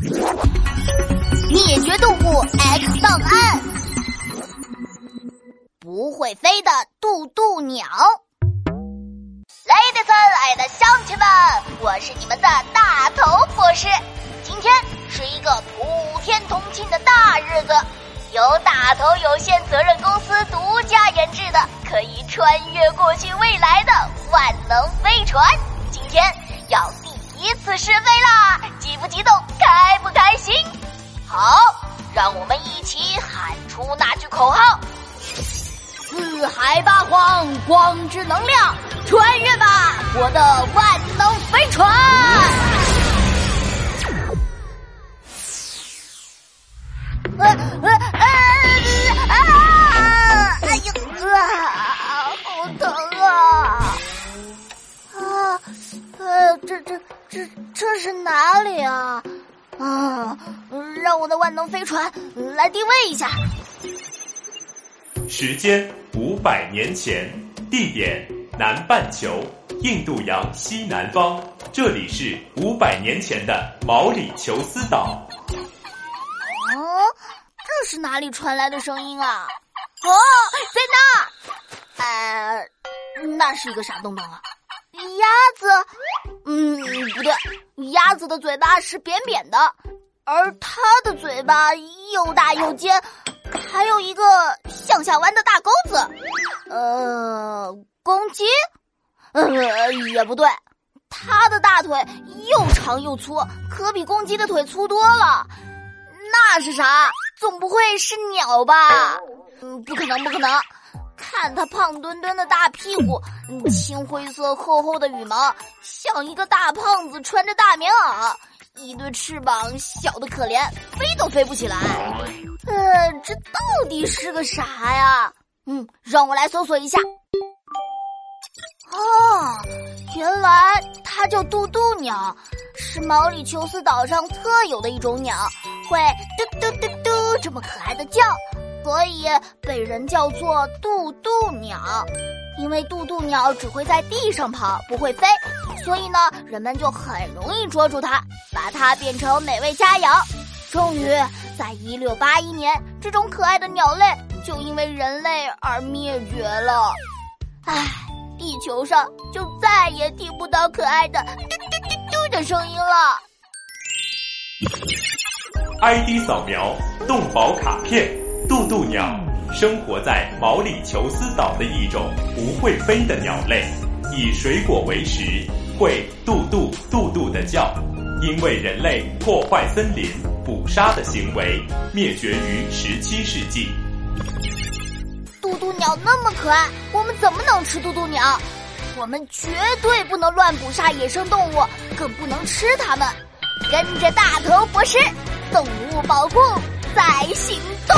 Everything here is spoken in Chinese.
灭绝动物 X 档案，不会飞的渡渡鸟。Ladies and 爱的乡亲们，我是你们的大头博士。今天是一个普天同庆的大日子，由大头有限责任公司独家研制的可以穿越过去未来的万能飞船，好，让我们一起喊出那句口号：四海八荒，光之能量，穿越吧，我的万能飞船！啊啊啊啊！哎呦啊，好疼啊！啊，呃，这这这这是哪里啊？啊，让我的万能飞船来定位一下。时间五百年前，地点南半球，印度洋西南方。这里是五百年前的毛里求斯岛。哦，这是哪里传来的声音啊？哦，在那。呃，那是一个啥东东啊？鸭子？嗯，不对，鸭子的嘴巴是扁扁的，而它的嘴巴又大又尖，还有一个向下弯的大钩子。呃，公鸡？呃，也不对，它的大腿又长又粗，可比公鸡的腿粗多了。那是啥？总不会是鸟吧？嗯，不可能，不可能。看它胖墩墩的大屁股，青灰色厚厚的羽毛，像一个大胖子穿着大棉袄，一对翅膀小的可怜，飞都飞不起来。呃，这到底是个啥呀？嗯，让我来搜索一下。哦，原来它叫渡渡鸟，是毛里求斯岛上特有的一种鸟，会嘟嘟嘟嘟这么可爱的叫。所以被人叫做渡渡鸟，因为渡渡鸟只会在地上跑，不会飞，所以呢，人们就很容易捉住它，把它变成美味佳肴。终于，在一六八一年，这种可爱的鸟类就因为人类而灭绝了。唉，地球上就再也听不到可爱的嘟嘟嘟嘟的声音了。ID 扫描动保卡片。渡渡鸟生活在毛里求斯岛的一种不会飞的鸟类，以水果为食，会渡渡渡渡的叫。因为人类破坏森林、捕杀的行为，灭绝于十七世纪。渡渡鸟那么可爱，我们怎么能吃渡渡鸟？我们绝对不能乱捕杀野生动物，更不能吃它们。跟着大头博士，动物保护在行动。